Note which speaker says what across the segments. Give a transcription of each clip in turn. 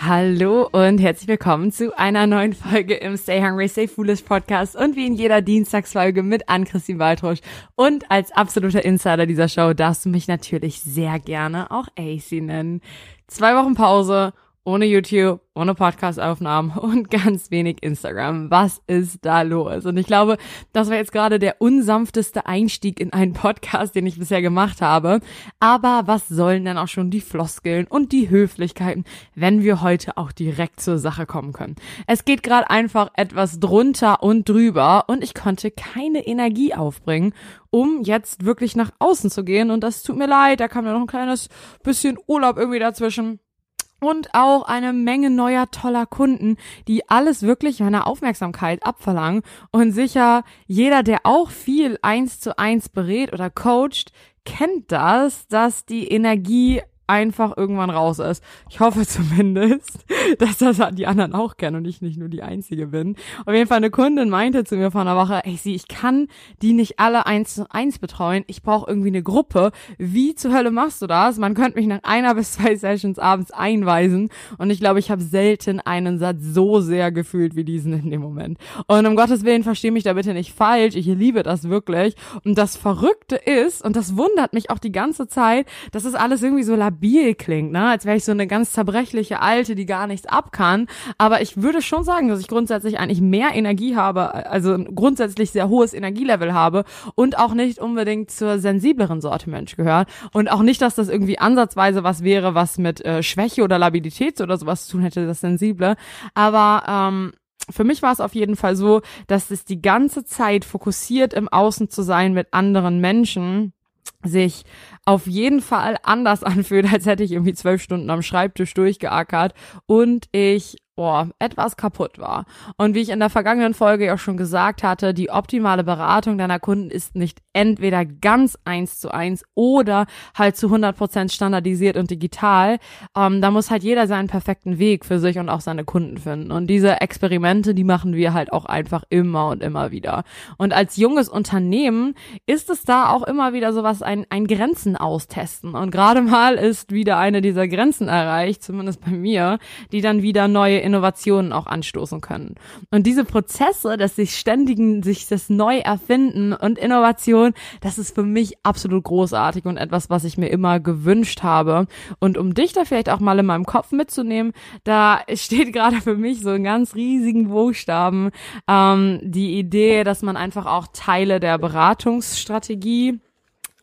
Speaker 1: Hallo und herzlich willkommen zu einer neuen Folge im Stay Hungry, Stay Foolish Podcast und wie in jeder Dienstagsfolge mit Ann-Christine Waldrusch. Und als absoluter Insider dieser Show darfst du mich natürlich sehr gerne auch AC nennen. Zwei Wochen Pause ohne YouTube, ohne Podcast-Aufnahmen und ganz wenig Instagram. Was ist da los? Und ich glaube, das war jetzt gerade der unsanfteste Einstieg in einen Podcast, den ich bisher gemacht habe. Aber was sollen denn auch schon die Floskeln und die Höflichkeiten, wenn wir heute auch direkt zur Sache kommen können? Es geht gerade einfach etwas drunter und drüber und ich konnte keine Energie aufbringen, um jetzt wirklich nach außen zu gehen. Und das tut mir leid, da kam ja noch ein kleines bisschen Urlaub irgendwie dazwischen und auch eine Menge neuer toller Kunden, die alles wirklich meiner Aufmerksamkeit abverlangen. Und sicher jeder, der auch viel eins zu eins berät oder coacht, kennt das, dass die Energie einfach irgendwann raus ist. Ich hoffe zumindest, dass das die anderen auch kennen und ich nicht nur die Einzige bin. Auf jeden Fall eine Kundin meinte zu mir vor einer Woche, ey, sie, ich kann die nicht alle eins zu eins betreuen. Ich brauche irgendwie eine Gruppe. Wie zur Hölle machst du das? Man könnte mich nach einer bis zwei Sessions abends einweisen und ich glaube, ich habe selten einen Satz so sehr gefühlt wie diesen in dem Moment. Und um Gottes Willen, verstehe mich da bitte nicht falsch. Ich liebe das wirklich. Und das Verrückte ist, und das wundert mich auch die ganze Zeit, dass es alles irgendwie so labil klingt, ne? Als wäre ich so eine ganz zerbrechliche Alte, die gar nichts ab kann. Aber ich würde schon sagen, dass ich grundsätzlich eigentlich mehr Energie habe, also grundsätzlich sehr hohes Energielevel habe und auch nicht unbedingt zur sensibleren Sorte Mensch gehört. Und auch nicht, dass das irgendwie ansatzweise was wäre, was mit äh, Schwäche oder Labilität oder sowas zu tun hätte, das Sensible. Aber ähm, für mich war es auf jeden Fall so, dass es die ganze Zeit fokussiert im Außen zu sein mit anderen Menschen sich auf jeden Fall anders anfühlt, als hätte ich irgendwie zwölf Stunden am Schreibtisch durchgeackert. Und ich boah, etwas kaputt war. Und wie ich in der vergangenen Folge ja schon gesagt hatte, die optimale Beratung deiner Kunden ist nicht entweder ganz eins zu eins oder halt zu 100 Prozent standardisiert und digital. Ähm, da muss halt jeder seinen perfekten Weg für sich und auch seine Kunden finden. Und diese Experimente, die machen wir halt auch einfach immer und immer wieder. Und als junges Unternehmen ist es da auch immer wieder sowas, ein, ein Grenzen austesten. Und gerade mal ist wieder eine dieser Grenzen erreicht, zumindest bei mir, die dann wieder neue Innovationen auch anstoßen können. Und diese Prozesse, dass sich ständigen, sich das neu erfinden und Innovation, das ist für mich absolut großartig und etwas, was ich mir immer gewünscht habe. Und um dich da vielleicht auch mal in meinem Kopf mitzunehmen, da steht gerade für mich so in ganz riesigen Buchstaben ähm, die Idee, dass man einfach auch Teile der Beratungsstrategie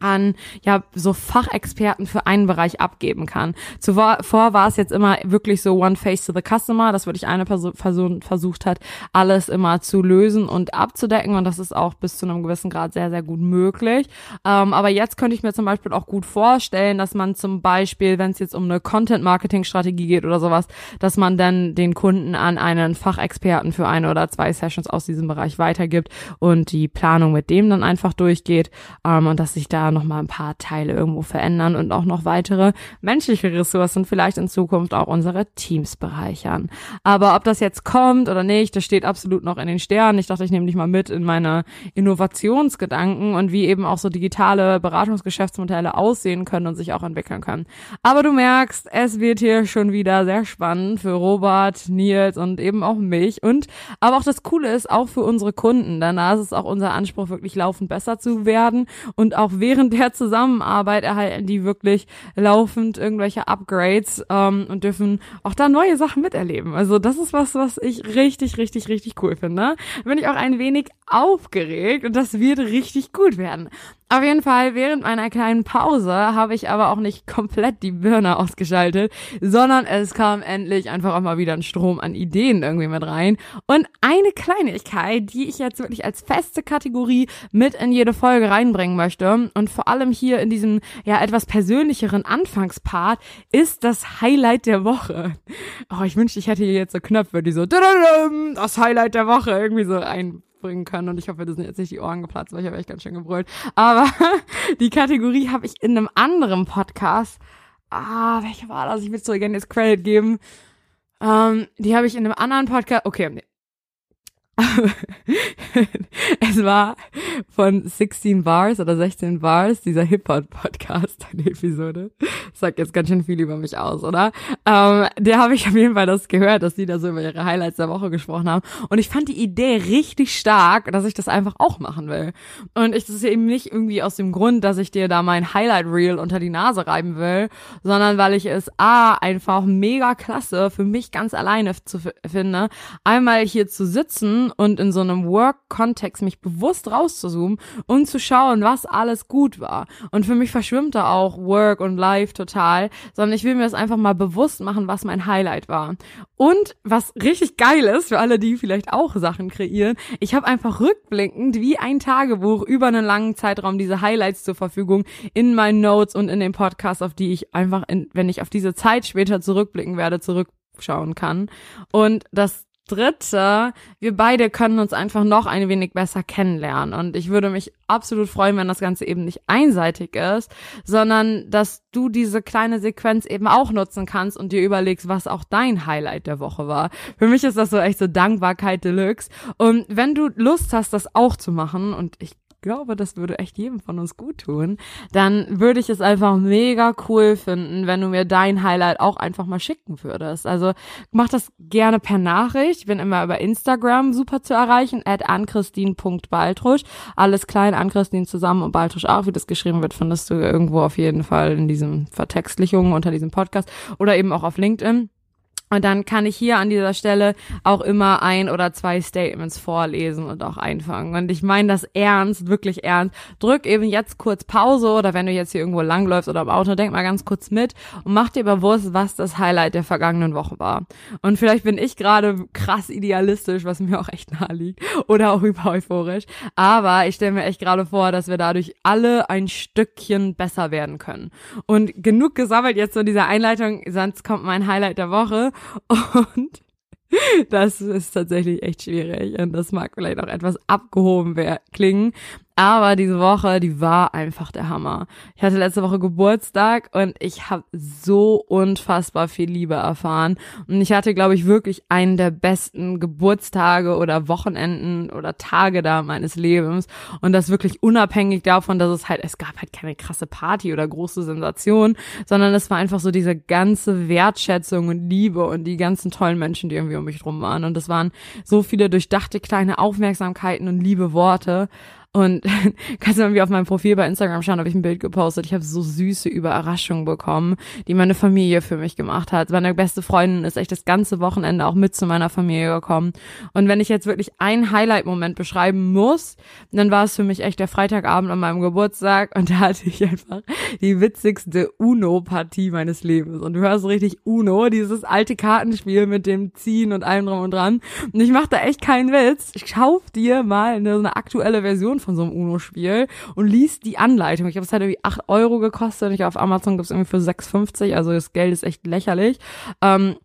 Speaker 1: an ja so Fachexperten für einen Bereich abgeben kann. Zuvor war es jetzt immer wirklich so One Face to the Customer, dass wirklich eine Person, versucht hat, alles immer zu lösen und abzudecken und das ist auch bis zu einem gewissen Grad sehr, sehr gut möglich. Ähm, aber jetzt könnte ich mir zum Beispiel auch gut vorstellen, dass man zum Beispiel, wenn es jetzt um eine Content-Marketing-Strategie geht oder sowas, dass man dann den Kunden an einen Fachexperten für eine oder zwei Sessions aus diesem Bereich weitergibt und die Planung mit dem dann einfach durchgeht ähm, und dass sich da noch mal ein paar Teile irgendwo verändern und auch noch weitere menschliche Ressourcen vielleicht in Zukunft auch unsere Teams bereichern. Aber ob das jetzt kommt oder nicht, das steht absolut noch in den Sternen. Ich dachte, ich nehme dich mal mit in meine Innovationsgedanken und wie eben auch so digitale Beratungsgeschäftsmodelle aussehen können und sich auch entwickeln können. Aber du merkst, es wird hier schon wieder sehr spannend für Robert, Nils und eben auch mich und aber auch das Coole ist auch für unsere Kunden. Danach ist es auch unser Anspruch, wirklich laufend besser zu werden und auch während während der Zusammenarbeit erhalten die wirklich laufend irgendwelche Upgrades ähm, und dürfen auch da neue Sachen miterleben. Also das ist was, was ich richtig, richtig, richtig cool finde. Bin ich auch ein wenig aufgeregt und das wird richtig gut werden. Auf jeden Fall, während meiner kleinen Pause habe ich aber auch nicht komplett die Birne ausgeschaltet, sondern es kam endlich einfach auch mal wieder ein Strom an Ideen irgendwie mit rein. Und eine Kleinigkeit, die ich jetzt wirklich als feste Kategorie mit in jede Folge reinbringen möchte und vor allem hier in diesem ja etwas persönlicheren Anfangspart, ist das Highlight der Woche. Oh, ich wünschte, ich hätte hier jetzt so Knöpfe, die so das Highlight der Woche irgendwie so ein bringen können und ich hoffe, das sind jetzt nicht die Ohren geplatzt, weil ich habe echt ganz schön gebrüllt. Aber die Kategorie habe ich in einem anderen Podcast. Ah, welche war das? Ich will so gerne jetzt Credit geben. Ähm, die habe ich in einem anderen Podcast. Okay. es war von 16 Bars oder 16 Bars, dieser Hip-Hop-Podcast, eine Episode. Sagt jetzt ganz schön viel über mich aus, oder? Ähm, der habe ich auf jeden Fall das gehört, dass die da so über ihre Highlights der Woche gesprochen haben. Und ich fand die Idee richtig stark, dass ich das einfach auch machen will. Und ich das eben nicht irgendwie aus dem Grund, dass ich dir da mein Highlight-Reel unter die Nase reiben will, sondern weil ich es A, einfach mega klasse für mich ganz alleine zu finde, einmal hier zu sitzen und in so einem Work-Kontext mich bewusst rauszuzoomen und zu schauen, was alles gut war. Und für mich verschwimmt da auch Work und Life total, sondern ich will mir das einfach mal bewusst machen, was mein Highlight war. Und was richtig geil ist, für alle, die vielleicht auch Sachen kreieren, ich habe einfach rückblickend wie ein Tagebuch über einen langen Zeitraum diese Highlights zur Verfügung in meinen Notes und in den Podcasts, auf die ich einfach, in, wenn ich auf diese Zeit später zurückblicken werde, zurückschauen kann. Und das Dritte, wir beide können uns einfach noch ein wenig besser kennenlernen. Und ich würde mich absolut freuen, wenn das Ganze eben nicht einseitig ist, sondern dass du diese kleine Sequenz eben auch nutzen kannst und dir überlegst, was auch dein Highlight der Woche war. Für mich ist das so echt so Dankbarkeit Deluxe. Und wenn du Lust hast, das auch zu machen, und ich glaube, das würde echt jedem von uns gut tun, dann würde ich es einfach mega cool finden, wenn du mir dein Highlight auch einfach mal schicken würdest. Also mach das gerne per Nachricht. Ich bin immer über Instagram super zu erreichen, at anchristine.baltrusch. Alles klein, Anchristine zusammen und Baltrusch auch. Wie das geschrieben wird, findest du irgendwo auf jeden Fall in diesem Vertextlichungen unter diesem Podcast oder eben auch auf LinkedIn. Und dann kann ich hier an dieser Stelle auch immer ein oder zwei Statements vorlesen und auch einfangen. Und ich meine das ernst, wirklich ernst. Drück eben jetzt kurz Pause oder wenn du jetzt hier irgendwo langläufst oder im Auto, denk mal ganz kurz mit und mach dir bewusst, was das Highlight der vergangenen Woche war. Und vielleicht bin ich gerade krass idealistisch, was mir auch echt nahe liegt, oder auch über euphorisch. Aber ich stelle mir echt gerade vor, dass wir dadurch alle ein Stückchen besser werden können. Und genug gesammelt jetzt so dieser Einleitung, sonst kommt mein Highlight der Woche. Und das ist tatsächlich echt schwierig. Und das mag vielleicht auch etwas abgehoben klingen, aber diese Woche, die war einfach der Hammer. Ich hatte letzte Woche Geburtstag und ich habe so unfassbar viel Liebe erfahren. Und ich hatte, glaube ich, wirklich einen der besten Geburtstage oder Wochenenden oder Tage da meines Lebens. Und das wirklich unabhängig davon, dass es halt, es gab halt keine krasse Party oder große Sensation, sondern es war einfach so diese ganze Wertschätzung und Liebe und die ganzen tollen Menschen, die irgendwie um mich drum waren. Und es waren so viele durchdachte kleine Aufmerksamkeiten und liebe Worte. Und kannst du mal wie auf meinem Profil bei Instagram schauen, habe ich ein Bild gepostet. Ich habe so süße Überraschungen bekommen, die meine Familie für mich gemacht hat. Meine beste Freundin ist echt das ganze Wochenende auch mit zu meiner Familie gekommen. Und wenn ich jetzt wirklich einen Highlight-Moment beschreiben muss, dann war es für mich echt der Freitagabend an meinem Geburtstag und da hatte ich einfach die witzigste Uno-Partie meines Lebens. Und du hörst richtig Uno, dieses alte Kartenspiel mit dem Ziehen und allem drum und dran. Und ich mache da echt keinen Witz. Ich kauf dir mal eine, eine aktuelle Version von so einem UNO-Spiel und liest die Anleitung. Ich glaube, es hat irgendwie acht Euro gekostet. Ich auf Amazon gibt's irgendwie für 6,50. Also das Geld ist echt lächerlich. Ähm,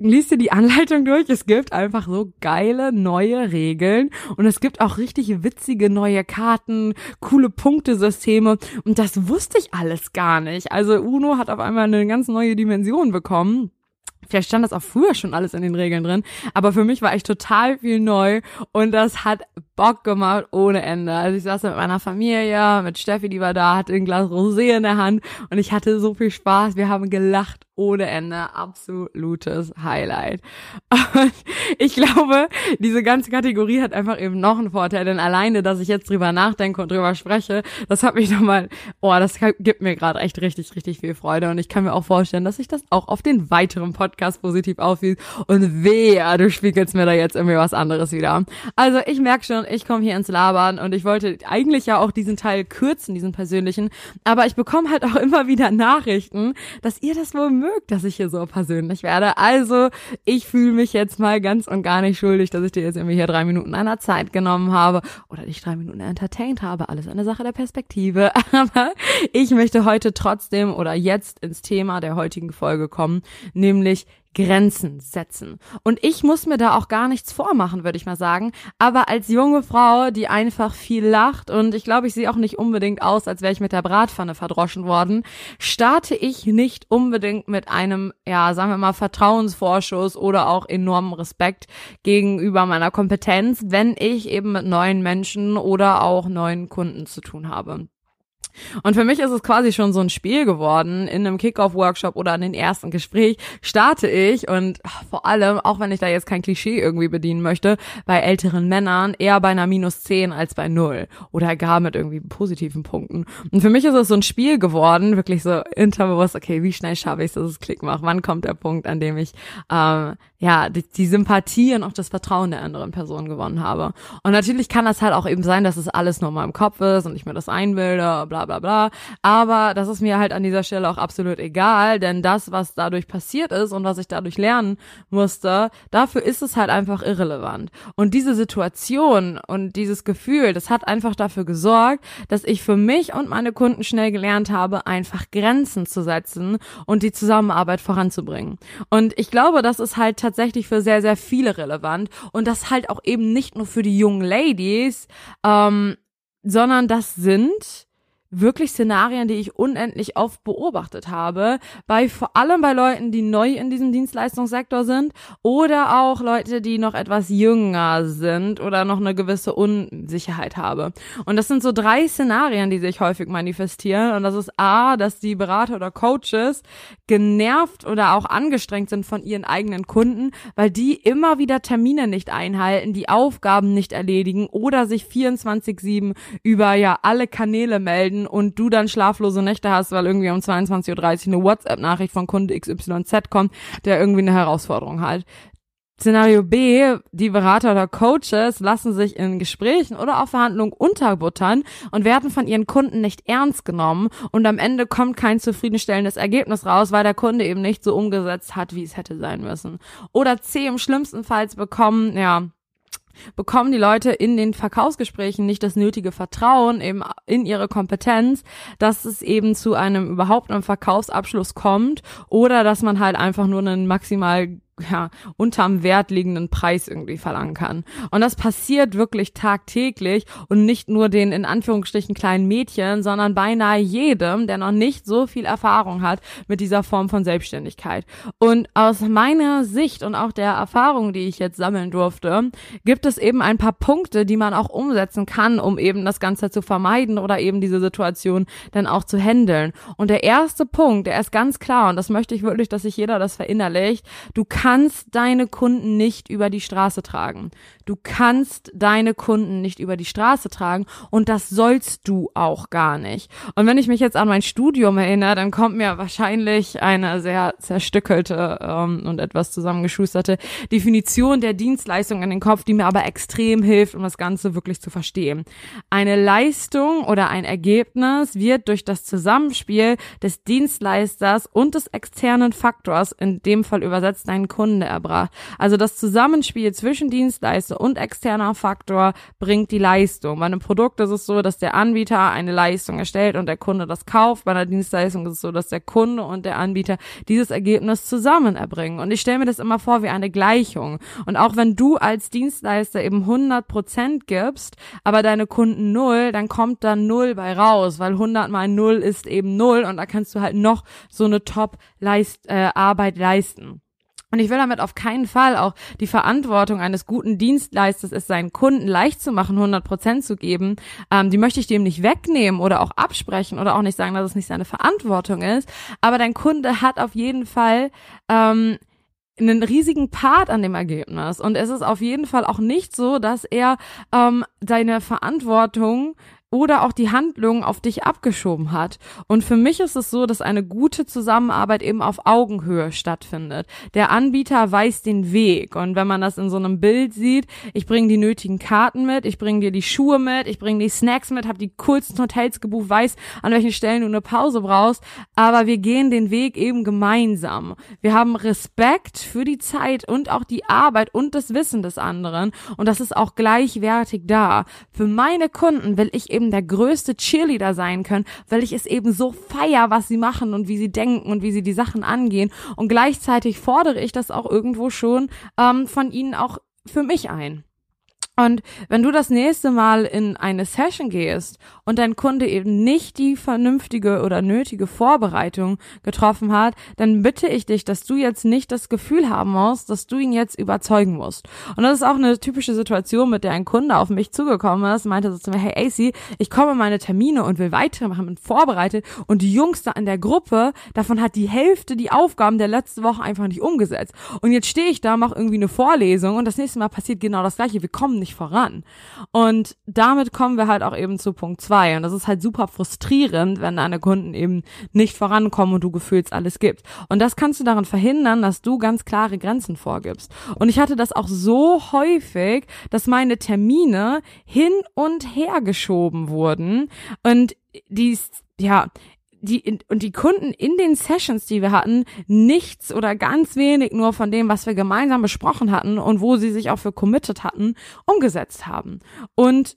Speaker 1: liest dir die Anleitung durch. Es gibt einfach so geile neue Regeln und es gibt auch richtig witzige neue Karten, coole Punktesysteme und das wusste ich alles gar nicht. Also Uno hat auf einmal eine ganz neue Dimension bekommen. Vielleicht stand das auch früher schon alles in den Regeln drin, aber für mich war echt total viel neu und das hat Bock gemacht ohne Ende. Also ich saß mit meiner Familie, mit Steffi, die war da, hatte ein Glas Rosé in der Hand und ich hatte so viel Spaß. Wir haben gelacht ohne Ende. Absolutes Highlight. Und ich glaube, diese ganze Kategorie hat einfach eben noch einen Vorteil, denn alleine, dass ich jetzt drüber nachdenke und drüber spreche, das hat mich nochmal, oh, das gibt mir gerade echt richtig, richtig viel Freude und ich kann mir auch vorstellen, dass sich das auch auf den weiteren Podcast positiv auffiel und wehe, du spiegelst mir da jetzt irgendwie was anderes wieder. Also ich merke schon, ich komme hier ins Labern und ich wollte eigentlich ja auch diesen Teil kürzen, diesen persönlichen, aber ich bekomme halt auch immer wieder Nachrichten, dass ihr das wohl mögt, dass ich hier so persönlich werde. Also ich fühle mich jetzt mal ganz und gar nicht schuldig, dass ich dir jetzt irgendwie hier drei Minuten einer Zeit genommen habe oder dich drei Minuten entertained habe. Alles eine Sache der Perspektive. Aber ich möchte heute trotzdem oder jetzt ins Thema der heutigen Folge kommen, nämlich Grenzen setzen. Und ich muss mir da auch gar nichts vormachen, würde ich mal sagen. Aber als junge Frau, die einfach viel lacht und ich glaube, ich sehe auch nicht unbedingt aus, als wäre ich mit der Bratpfanne verdroschen worden, starte ich nicht unbedingt mit einem, ja, sagen wir mal, Vertrauensvorschuss oder auch enormen Respekt gegenüber meiner Kompetenz, wenn ich eben mit neuen Menschen oder auch neuen Kunden zu tun habe. Und für mich ist es quasi schon so ein Spiel geworden. In einem Kickoff-Workshop oder in den ersten Gespräch starte ich und vor allem, auch wenn ich da jetzt kein Klischee irgendwie bedienen möchte, bei älteren Männern eher bei einer minus 10 als bei null oder gar mit irgendwie positiven Punkten. Und für mich ist es so ein Spiel geworden, wirklich so interbewusst, okay, wie schnell schaffe ich es, dass es Klick macht? Wann kommt der Punkt, an dem ich ähm, ja die, die Sympathie und auch das Vertrauen der anderen Person gewonnen habe? Und natürlich kann das halt auch eben sein, dass es alles nur mal im Kopf ist und ich mir das einbilde, bla bla bla. Aber das ist mir halt an dieser Stelle auch absolut egal, denn das, was dadurch passiert ist und was ich dadurch lernen musste, dafür ist es halt einfach irrelevant. Und diese Situation und dieses Gefühl, das hat einfach dafür gesorgt, dass ich für mich und meine Kunden schnell gelernt habe, einfach Grenzen zu setzen und die Zusammenarbeit voranzubringen. Und ich glaube, das ist halt tatsächlich für sehr, sehr viele relevant und das halt auch eben nicht nur für die jungen Ladies, ähm, sondern das sind wirklich Szenarien, die ich unendlich oft beobachtet habe, bei vor allem bei Leuten, die neu in diesem Dienstleistungssektor sind oder auch Leute, die noch etwas jünger sind oder noch eine gewisse Unsicherheit habe. Und das sind so drei Szenarien, die sich häufig manifestieren und das ist A, dass die Berater oder Coaches genervt oder auch angestrengt sind von ihren eigenen Kunden, weil die immer wieder Termine nicht einhalten, die Aufgaben nicht erledigen oder sich 24/7 über ja alle Kanäle melden und du dann schlaflose Nächte hast, weil irgendwie um 22.30 Uhr eine WhatsApp-Nachricht von Kunde XYZ kommt, der irgendwie eine Herausforderung hat. Szenario B, die Berater oder Coaches lassen sich in Gesprächen oder auch Verhandlungen unterbuttern und werden von ihren Kunden nicht ernst genommen und am Ende kommt kein zufriedenstellendes Ergebnis raus, weil der Kunde eben nicht so umgesetzt hat, wie es hätte sein müssen. Oder C, im schlimmsten Fall bekommen, ja, bekommen die Leute in den Verkaufsgesprächen nicht das nötige Vertrauen eben in ihre Kompetenz, dass es eben zu einem überhaupt einem Verkaufsabschluss kommt oder dass man halt einfach nur einen maximal ja, unterm Wert liegenden Preis irgendwie verlangen kann. Und das passiert wirklich tagtäglich und nicht nur den in Anführungsstrichen kleinen Mädchen, sondern beinahe jedem, der noch nicht so viel Erfahrung hat mit dieser Form von Selbstständigkeit. Und aus meiner Sicht und auch der Erfahrung, die ich jetzt sammeln durfte, gibt es eben ein paar Punkte, die man auch umsetzen kann, um eben das Ganze zu vermeiden oder eben diese Situation dann auch zu handeln. Und der erste Punkt, der ist ganz klar und das möchte ich wirklich, dass sich jeder das verinnerlicht. Du kannst kannst deine Kunden nicht über die Straße tragen. Du kannst deine Kunden nicht über die Straße tragen und das sollst du auch gar nicht. Und wenn ich mich jetzt an mein Studium erinnere, dann kommt mir wahrscheinlich eine sehr zerstückelte ähm, und etwas zusammengeschusterte Definition der Dienstleistung in den Kopf, die mir aber extrem hilft, um das Ganze wirklich zu verstehen. Eine Leistung oder ein Ergebnis wird durch das Zusammenspiel des Dienstleisters und des externen Faktors, in dem Fall übersetzt deinen Kunde erbracht. Also das Zusammenspiel zwischen Dienstleister und externer Faktor bringt die Leistung. Bei einem Produkt ist es so, dass der Anbieter eine Leistung erstellt und der Kunde das kauft. Bei einer Dienstleistung ist es so, dass der Kunde und der Anbieter dieses Ergebnis zusammen erbringen. Und ich stelle mir das immer vor wie eine Gleichung. Und auch wenn du als Dienstleister eben 100 Prozent gibst, aber deine Kunden null, dann kommt da null bei raus, weil 100 mal null ist eben null und da kannst du halt noch so eine Top-Arbeit äh, leisten. Und ich will damit auf keinen Fall auch die Verantwortung eines guten Dienstleisters, es seinen Kunden leicht zu machen, 100 Prozent zu geben, ähm, die möchte ich dem nicht wegnehmen oder auch absprechen oder auch nicht sagen, dass es nicht seine Verantwortung ist. Aber dein Kunde hat auf jeden Fall ähm, einen riesigen Part an dem Ergebnis. Und es ist auf jeden Fall auch nicht so, dass er ähm, seine Verantwortung oder auch die Handlung auf dich abgeschoben hat. Und für mich ist es so, dass eine gute Zusammenarbeit eben auf Augenhöhe stattfindet. Der Anbieter weiß den Weg und wenn man das in so einem Bild sieht, ich bringe die nötigen Karten mit, ich bringe dir die Schuhe mit, ich bringe die Snacks mit, habe die coolsten Hotels gebucht, weiß, an welchen Stellen du eine Pause brauchst, aber wir gehen den Weg eben gemeinsam. Wir haben Respekt für die Zeit und auch die Arbeit und das Wissen des anderen und das ist auch gleichwertig da. Für meine Kunden will ich eben der größte Cheerleader sein können, weil ich es eben so feier, was sie machen und wie sie denken und wie sie die Sachen angehen und gleichzeitig fordere ich das auch irgendwo schon ähm, von ihnen auch für mich ein. Und wenn du das nächste Mal in eine Session gehst und dein Kunde eben nicht die vernünftige oder nötige Vorbereitung getroffen hat, dann bitte ich dich, dass du jetzt nicht das Gefühl haben musst, dass du ihn jetzt überzeugen musst. Und das ist auch eine typische Situation, mit der ein Kunde auf mich zugekommen ist, meinte so zu mir, hey AC, ich komme meine Termine und will weitermachen und vorbereitet und die Jungs da in der Gruppe, davon hat die Hälfte die Aufgaben der letzten Woche einfach nicht umgesetzt. Und jetzt stehe ich da, mache irgendwie eine Vorlesung und das nächste Mal passiert genau das gleiche. Wir kommen nicht voran. Und damit kommen wir halt auch eben zu Punkt zwei. Und das ist halt super frustrierend, wenn deine Kunden eben nicht vorankommen und du gefühlst alles gibt. Und das kannst du daran verhindern, dass du ganz klare Grenzen vorgibst. Und ich hatte das auch so häufig, dass meine Termine hin und her geschoben wurden und die, ja, die und die Kunden in den Sessions, die wir hatten, nichts oder ganz wenig nur von dem, was wir gemeinsam besprochen hatten und wo sie sich auch für committed hatten, umgesetzt haben. Und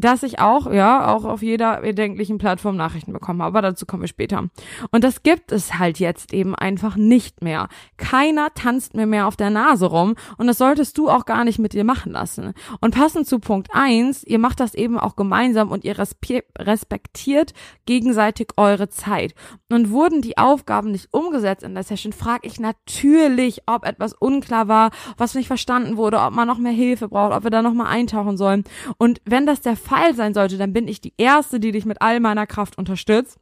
Speaker 1: dass ich auch, ja, auch auf jeder erdenklichen Plattform Nachrichten bekomme. Aber dazu kommen wir später. Und das gibt es halt jetzt eben einfach nicht mehr. Keiner tanzt mir mehr auf der Nase rum und das solltest du auch gar nicht mit dir machen lassen. Und passend zu Punkt eins, ihr macht das eben auch gemeinsam und ihr respektiert gegenseitig eure Zeit. Und wurden die Aufgaben nicht umgesetzt in der Session, frage ich natürlich, ob etwas unklar war, was nicht verstanden wurde, ob man noch mehr Hilfe braucht, ob wir da noch mal eintauchen sollen. Und wenn das der Fall sein sollte, dann bin ich die Erste, die dich mit all meiner Kraft unterstützt.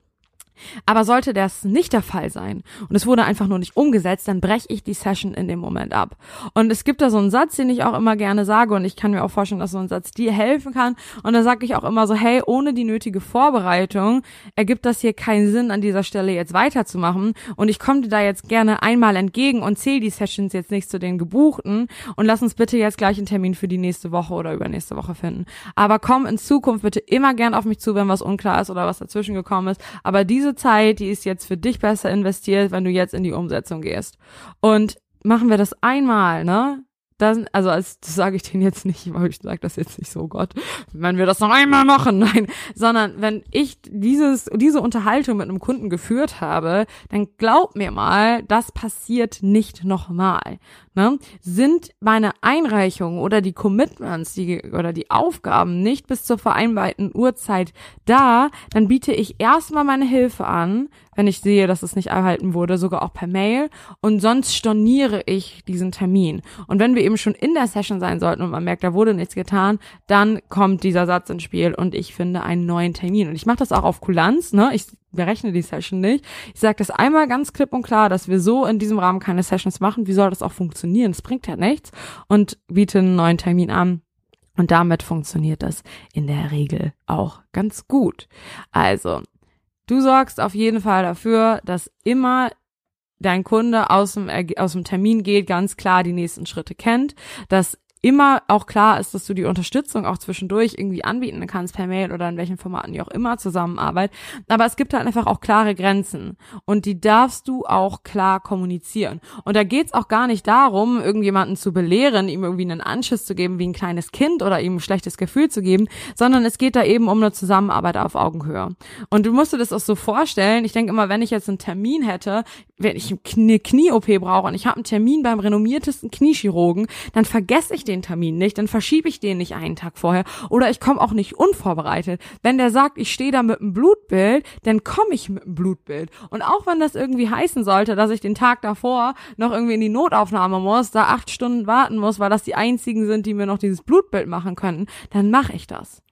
Speaker 1: Aber sollte das nicht der Fall sein und es wurde einfach nur nicht umgesetzt, dann breche ich die Session in dem Moment ab. Und es gibt da so einen Satz, den ich auch immer gerne sage und ich kann mir auch vorstellen, dass so ein Satz dir helfen kann. Und da sage ich auch immer so, hey, ohne die nötige Vorbereitung ergibt das hier keinen Sinn, an dieser Stelle jetzt weiterzumachen. Und ich komme dir da jetzt gerne einmal entgegen und zähle die Sessions jetzt nicht zu den gebuchten und lass uns bitte jetzt gleich einen Termin für die nächste Woche oder übernächste Woche finden. Aber komm in Zukunft bitte immer gern auf mich zu, wenn was unklar ist oder was dazwischen gekommen ist. Aber diese diese Zeit, die ist jetzt für dich besser investiert, wenn du jetzt in die Umsetzung gehst. Und machen wir das einmal, ne? Das, also als, das sage ich denen jetzt nicht, weil ich sage das jetzt nicht so, oh Gott, wenn wir das noch einmal machen, nein, sondern wenn ich dieses, diese Unterhaltung mit einem Kunden geführt habe, dann glaub mir mal, das passiert nicht nochmal ne, sind meine Einreichungen oder die Commitments die, oder die Aufgaben nicht bis zur vereinbarten Uhrzeit da, dann biete ich erstmal meine Hilfe an, wenn ich sehe, dass es nicht erhalten wurde, sogar auch per Mail und sonst storniere ich diesen Termin. Und wenn wir eben schon in der Session sein sollten und man merkt, da wurde nichts getan, dann kommt dieser Satz ins Spiel und ich finde einen neuen Termin. Und ich mache das auch auf Kulanz, ne? Ich berechne die Session nicht. Ich sage das einmal ganz klipp und klar, dass wir so in diesem Rahmen keine Sessions machen. Wie soll das auch funktionieren? Es bringt ja nichts. Und biete einen neuen Termin an. Und damit funktioniert das in der Regel auch ganz gut. Also, du sorgst auf jeden Fall dafür, dass immer dein Kunde aus dem, aus dem Termin geht, ganz klar die nächsten Schritte kennt, dass immer auch klar ist, dass du die Unterstützung auch zwischendurch irgendwie anbieten kannst per Mail oder in welchen Formaten die auch immer Zusammenarbeit. Aber es gibt halt einfach auch klare Grenzen und die darfst du auch klar kommunizieren. Und da geht's auch gar nicht darum, irgendjemanden zu belehren, ihm irgendwie einen Anschiss zu geben wie ein kleines Kind oder ihm ein schlechtes Gefühl zu geben, sondern es geht da eben um eine Zusammenarbeit auf Augenhöhe. Und du musst dir das auch so vorstellen. Ich denke immer, wenn ich jetzt einen Termin hätte, wenn ich eine Knie-OP brauche und ich habe einen Termin beim renommiertesten Kniechirurgen, dann vergesse ich den Termin nicht, dann verschiebe ich den nicht einen Tag vorher oder ich komme auch nicht unvorbereitet. Wenn der sagt, ich stehe da mit einem Blutbild, dann komme ich mit einem Blutbild. Und auch wenn das irgendwie heißen sollte, dass ich den Tag davor noch irgendwie in die Notaufnahme muss, da acht Stunden warten muss, weil das die einzigen sind, die mir noch dieses Blutbild machen könnten, dann mache ich das.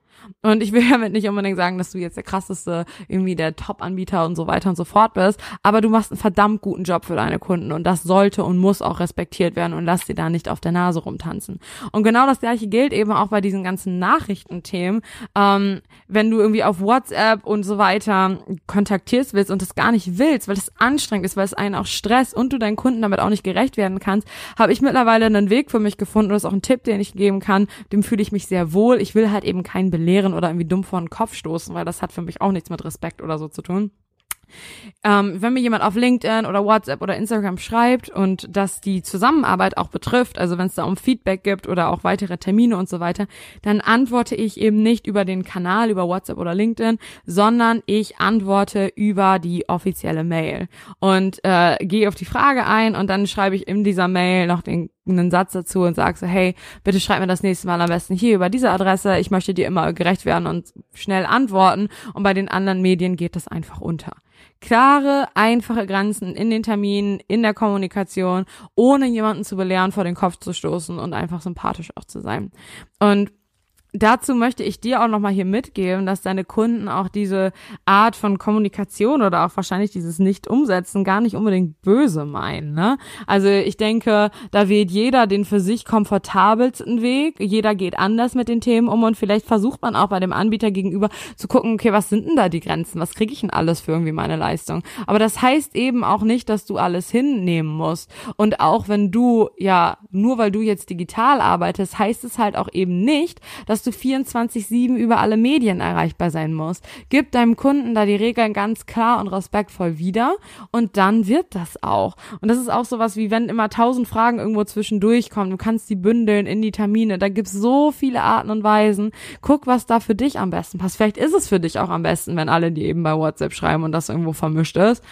Speaker 1: Und ich will damit nicht unbedingt sagen, dass du jetzt der krasseste, irgendwie der Top-Anbieter und so weiter und so fort bist, aber du machst einen verdammt guten Job für deine Kunden und das sollte und muss auch respektiert werden und lass sie da nicht auf der Nase rumtanzen. Und genau das gleiche gilt eben auch bei diesen ganzen Nachrichtenthemen. Ähm, wenn du irgendwie auf WhatsApp und so weiter kontaktierst willst und das gar nicht willst, weil es anstrengend ist, weil es einen auch Stress und du deinen Kunden damit auch nicht gerecht werden kannst, habe ich mittlerweile einen Weg für mich gefunden und das ist auch ein Tipp, den ich geben kann. Dem fühle ich mich sehr wohl. Ich will halt eben keinen belehren oder irgendwie dumm vor den Kopf stoßen, weil das hat für mich auch nichts mit Respekt oder so zu tun. Ähm, wenn mir jemand auf LinkedIn oder WhatsApp oder Instagram schreibt und das die Zusammenarbeit auch betrifft, also wenn es da um Feedback gibt oder auch weitere Termine und so weiter, dann antworte ich eben nicht über den Kanal, über WhatsApp oder LinkedIn, sondern ich antworte über die offizielle Mail und äh, gehe auf die Frage ein und dann schreibe ich in dieser Mail noch den einen Satz dazu und sag so, hey, bitte schreib mir das nächste Mal am besten hier über diese Adresse. Ich möchte dir immer gerecht werden und schnell antworten. Und bei den anderen Medien geht das einfach unter klare, einfache Grenzen in den Terminen, in der Kommunikation, ohne jemanden zu belehren, vor den Kopf zu stoßen und einfach sympathisch auch zu sein. Und dazu möchte ich dir auch nochmal hier mitgeben, dass deine Kunden auch diese Art von Kommunikation oder auch wahrscheinlich dieses Nicht-Umsetzen gar nicht unbedingt böse meinen. Ne? Also ich denke, da wählt jeder den für sich komfortabelsten Weg. Jeder geht anders mit den Themen um und vielleicht versucht man auch bei dem Anbieter gegenüber zu gucken, okay, was sind denn da die Grenzen? Was kriege ich denn alles für irgendwie meine Leistung? Aber das heißt eben auch nicht, dass du alles hinnehmen musst. Und auch wenn du, ja, nur weil du jetzt digital arbeitest, heißt es halt auch eben nicht, dass du 24-7 über alle Medien erreichbar sein musst. Gib deinem Kunden da die Regeln ganz klar und respektvoll wieder und dann wird das auch. Und das ist auch sowas wie wenn immer tausend Fragen irgendwo zwischendurch kommen. Du kannst die bündeln in die Termine. Da gibt's so viele Arten und Weisen. Guck, was da für dich am besten passt. Vielleicht ist es für dich auch am besten, wenn alle die eben bei WhatsApp schreiben und das irgendwo vermischt ist.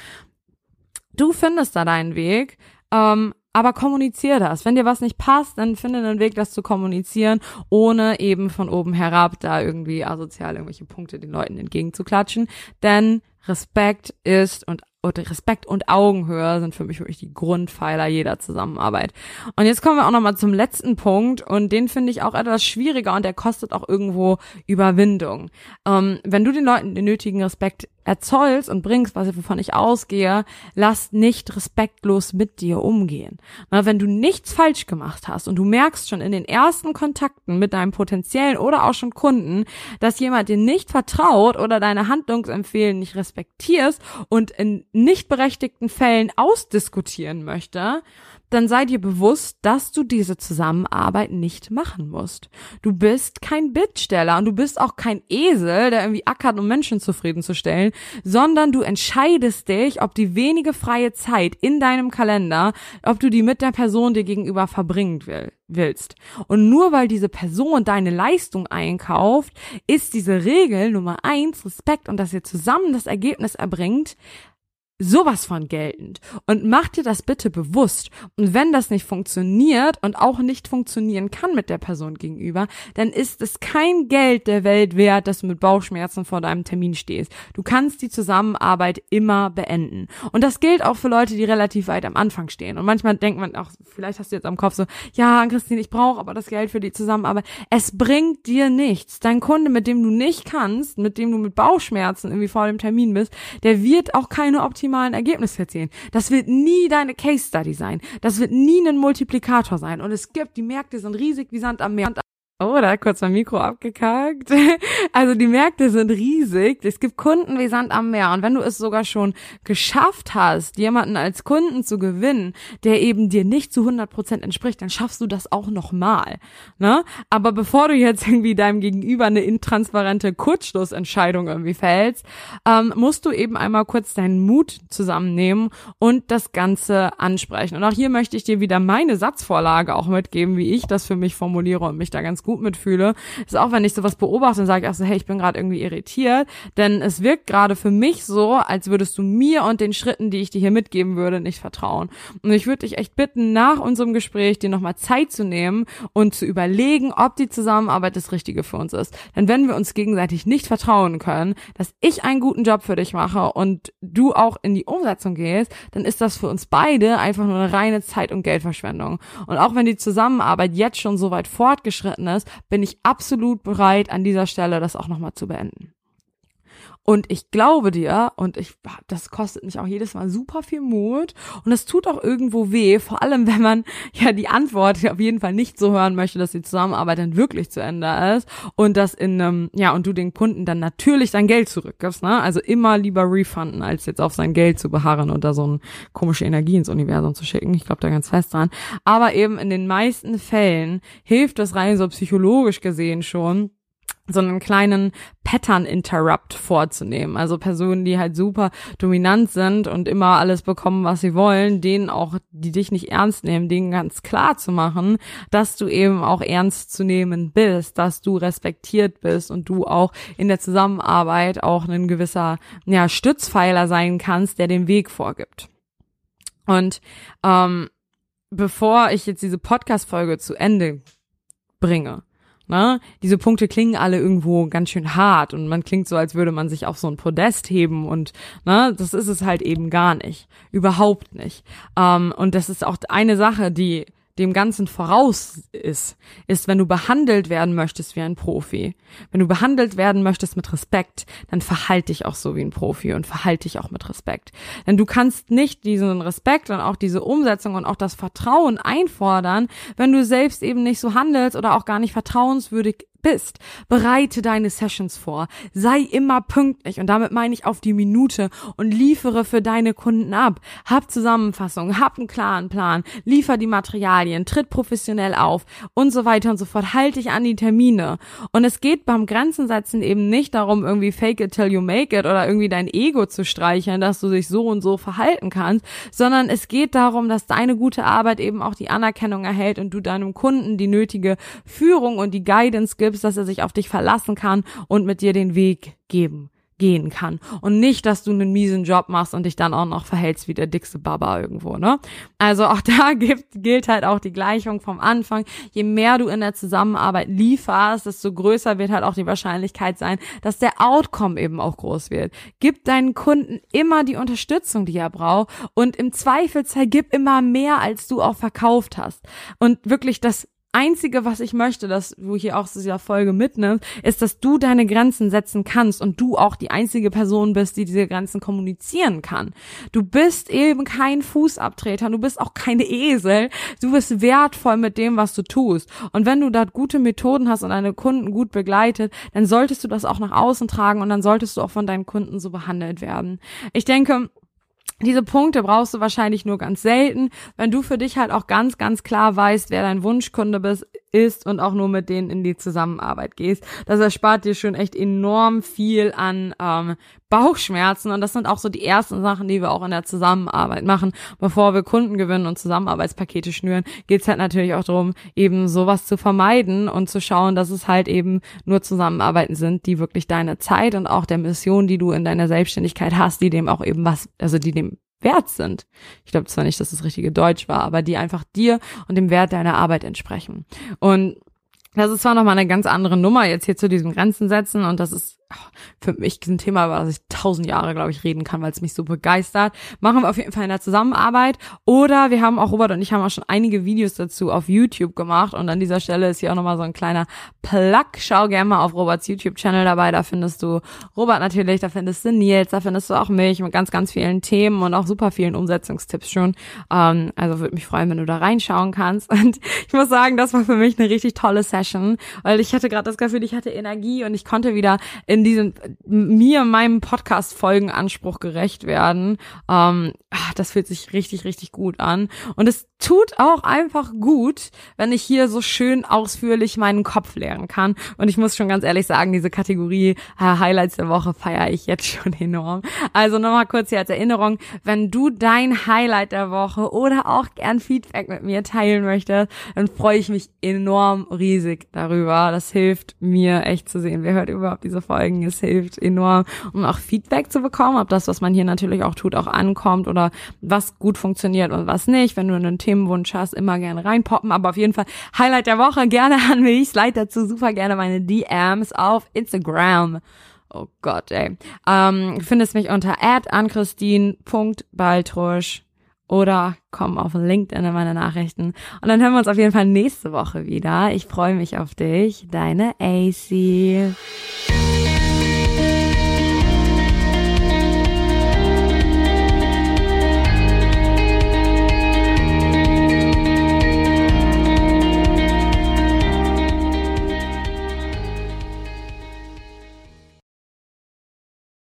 Speaker 1: Du findest da deinen Weg. Ähm, aber kommunizier das. Wenn dir was nicht passt, dann finde einen Weg, das zu kommunizieren, ohne eben von oben herab da irgendwie asozial irgendwelche Punkte den Leuten entgegenzuklatschen. Denn Respekt ist und und Respekt und Augenhöhe sind für mich wirklich die Grundpfeiler jeder Zusammenarbeit. Und jetzt kommen wir auch nochmal zum letzten Punkt und den finde ich auch etwas schwieriger und der kostet auch irgendwo Überwindung. Ähm, wenn du den Leuten den nötigen Respekt erzeugst und bringst, was wovon ich ausgehe, lass nicht respektlos mit dir umgehen. Na, wenn du nichts falsch gemacht hast und du merkst schon in den ersten Kontakten mit deinem potenziellen oder auch schon Kunden, dass jemand dir nicht vertraut oder deine Handlungsempfehlen nicht respektierst und in nicht berechtigten Fällen ausdiskutieren möchte, dann sei dir bewusst, dass du diese Zusammenarbeit nicht machen musst. Du bist kein Bittsteller und du bist auch kein Esel, der irgendwie ackert, um Menschen zufriedenzustellen, sondern du entscheidest dich, ob die wenige freie Zeit in deinem Kalender, ob du die mit der Person dir gegenüber verbringen will, willst. Und nur weil diese Person deine Leistung einkauft, ist diese Regel Nummer eins Respekt und dass ihr zusammen das Ergebnis erbringt, sowas von geltend. Und mach dir das bitte bewusst. Und wenn das nicht funktioniert und auch nicht funktionieren kann mit der Person gegenüber, dann ist es kein Geld der Welt wert, dass du mit Bauchschmerzen vor deinem Termin stehst. Du kannst die Zusammenarbeit immer beenden. Und das gilt auch für Leute, die relativ weit am Anfang stehen. Und manchmal denkt man auch, vielleicht hast du jetzt am Kopf so, ja, Christine, ich brauche aber das Geld für die Zusammenarbeit. Es bringt dir nichts. Dein Kunde, mit dem du nicht kannst, mit dem du mit Bauchschmerzen irgendwie vor dem Termin bist, der wird auch keine optimale optimalen Ergebnis erzielen. Das wird nie deine Case Study sein. Das wird nie ein Multiplikator sein. Und es gibt, die Märkte sind riesig wie Sand am Meer. Oh, da hat kurz mein Mikro abgekackt. Also die Märkte sind riesig. Es gibt Kunden wie Sand am Meer. Und wenn du es sogar schon geschafft hast, jemanden als Kunden zu gewinnen, der eben dir nicht zu 100 Prozent entspricht, dann schaffst du das auch nochmal. Ne? Aber bevor du jetzt irgendwie deinem Gegenüber eine intransparente Kurzschlussentscheidung irgendwie fällst, ähm, musst du eben einmal kurz deinen Mut zusammennehmen und das Ganze ansprechen. Und auch hier möchte ich dir wieder meine Satzvorlage auch mitgeben, wie ich das für mich formuliere und mich da ganz gut mitfühle, ist auch, wenn ich sowas beobachte und sage, ach so, hey, ich bin gerade irgendwie irritiert, denn es wirkt gerade für mich so, als würdest du mir und den Schritten, die ich dir hier mitgeben würde, nicht vertrauen. Und ich würde dich echt bitten, nach unserem Gespräch dir nochmal Zeit zu nehmen und zu überlegen, ob die Zusammenarbeit das Richtige für uns ist. Denn wenn wir uns gegenseitig nicht vertrauen können, dass ich einen guten Job für dich mache und du auch in die Umsetzung gehst, dann ist das für uns beide einfach nur eine reine Zeit- und Geldverschwendung. Und auch wenn die Zusammenarbeit jetzt schon so weit fortgeschritten ist, bin ich absolut bereit, an dieser Stelle das auch nochmal zu beenden. Und ich glaube dir, und ich, das kostet mich auch jedes Mal super viel Mut. Und es tut auch irgendwo weh, vor allem wenn man ja die Antwort auf jeden Fall nicht so hören möchte, dass die Zusammenarbeit dann wirklich zu Ende ist und das in einem, ja, und du den Kunden dann natürlich dein Geld zurückgibst, ne? Also immer lieber refunden, als jetzt auf sein Geld zu beharren und da so eine komische Energie ins Universum zu schicken. Ich glaube da ganz fest dran. Aber eben in den meisten Fällen hilft das rein so psychologisch gesehen schon, so einen kleinen Pattern Interrupt vorzunehmen. Also Personen, die halt super dominant sind und immer alles bekommen, was sie wollen, denen auch, die dich nicht ernst nehmen, denen ganz klar zu machen, dass du eben auch ernst zu nehmen bist, dass du respektiert bist und du auch in der Zusammenarbeit auch ein gewisser, ja, Stützpfeiler sein kannst, der den Weg vorgibt. Und ähm, bevor ich jetzt diese Podcast-Folge zu Ende bringe, Ne? Diese Punkte klingen alle irgendwo ganz schön hart und man klingt so, als würde man sich auf so ein Podest heben und ne, das ist es halt eben gar nicht. Überhaupt nicht. Ähm, und das ist auch eine Sache, die dem Ganzen voraus ist, ist, wenn du behandelt werden möchtest wie ein Profi. Wenn du behandelt werden möchtest mit Respekt, dann verhalte dich auch so wie ein Profi und verhalte dich auch mit Respekt. Denn du kannst nicht diesen Respekt und auch diese Umsetzung und auch das Vertrauen einfordern, wenn du selbst eben nicht so handelst oder auch gar nicht vertrauenswürdig bist. Bereite deine Sessions vor. Sei immer pünktlich und damit meine ich auf die Minute und liefere für deine Kunden ab. Hab Zusammenfassungen, hab einen klaren Plan, liefer die Materialien, tritt professionell auf und so weiter und so fort. Halt dich an die Termine. Und es geht beim Grenzensetzen eben nicht darum, irgendwie fake it till you make it oder irgendwie dein Ego zu streicheln, dass du dich so und so verhalten kannst, sondern es geht darum, dass deine gute Arbeit eben auch die Anerkennung erhält und du deinem Kunden die nötige Führung und die Guidance gibst, dass er sich auf dich verlassen kann und mit dir den Weg geben gehen kann und nicht, dass du einen miesen Job machst und dich dann auch noch verhältst wie der dickste Baba irgendwo, ne? Also auch da gibt, gilt halt auch die Gleichung vom Anfang. Je mehr du in der Zusammenarbeit lieferst, desto größer wird halt auch die Wahrscheinlichkeit sein, dass der Outcome eben auch groß wird. Gib deinen Kunden immer die Unterstützung, die er braucht und im Zweifelsfall gib immer mehr, als du auch verkauft hast. Und wirklich das Einzige, was ich möchte, dass du hier auch zu dieser Folge mitnimmst, ist, dass du deine Grenzen setzen kannst und du auch die einzige Person bist, die diese Grenzen kommunizieren kann. Du bist eben kein Fußabtreter, du bist auch keine Esel, du bist wertvoll mit dem, was du tust. Und wenn du da gute Methoden hast und deine Kunden gut begleitet, dann solltest du das auch nach außen tragen und dann solltest du auch von deinen Kunden so behandelt werden. Ich denke, diese Punkte brauchst du wahrscheinlich nur ganz selten, wenn du für dich halt auch ganz, ganz klar weißt, wer dein Wunschkunde bist, ist und auch nur mit denen in die Zusammenarbeit gehst. Das erspart dir schon echt enorm viel an ähm, Bauchschmerzen und das sind auch so die ersten Sachen, die wir auch in der Zusammenarbeit machen. Bevor wir Kunden gewinnen und Zusammenarbeitspakete schnüren, geht's halt natürlich auch darum, eben sowas zu vermeiden und zu schauen, dass es halt eben nur Zusammenarbeiten sind, die wirklich deine Zeit und auch der Mission, die du in deiner Selbstständigkeit hast, die dem auch eben was, also die dem wert sind. Ich glaube zwar nicht, dass das richtige Deutsch war, aber die einfach dir und dem Wert deiner Arbeit entsprechen. Und das ist zwar nochmal eine ganz andere Nummer jetzt hier zu diesem Grenzen setzen und das ist für mich ein Thema, über das ich tausend Jahre, glaube ich, reden kann, weil es mich so begeistert. Machen wir auf jeden Fall in der Zusammenarbeit. Oder wir haben auch, Robert und ich haben auch schon einige Videos dazu auf YouTube gemacht. Und an dieser Stelle ist hier auch nochmal so ein kleiner Plug. Schau gerne mal auf Roberts YouTube-Channel dabei. Da findest du Robert natürlich, da findest du Nils, da findest du auch mich mit ganz, ganz vielen Themen und auch super vielen Umsetzungstipps schon. Ähm, also würde mich freuen, wenn du da reinschauen kannst. Und ich muss sagen, das war für mich eine richtig tolle Session, weil ich hatte gerade das Gefühl, ich hatte Energie und ich konnte wieder in diesen mir meinem Podcast Folgenanspruch gerecht werden. Ähm, ach, das fühlt sich richtig richtig gut an und es tut auch einfach gut, wenn ich hier so schön ausführlich meinen Kopf leeren kann und ich muss schon ganz ehrlich sagen, diese Kategorie äh, Highlights der Woche feiere ich jetzt schon enorm. Also nochmal kurz hier als Erinnerung, wenn du dein Highlight der Woche oder auch gern Feedback mit mir teilen möchtest, dann freue ich mich enorm riesig darüber. Das hilft mir echt zu sehen, wer hört überhaupt diese Folge Folgen. Es hilft enorm, um auch Feedback zu bekommen, ob das, was man hier natürlich auch tut, auch ankommt oder was gut funktioniert und was nicht. Wenn du einen Themenwunsch hast, immer gerne reinpoppen. Aber auf jeden Fall Highlight der Woche gerne an mich. Slide dazu super gerne meine DMs auf Instagram. Oh Gott, ey. Ähm, findest mich unter @anchristine.baltrusch oder komm auf LinkedIn in meine Nachrichten. Und dann hören wir uns auf jeden Fall nächste Woche wieder. Ich freue mich auf dich. Deine AC.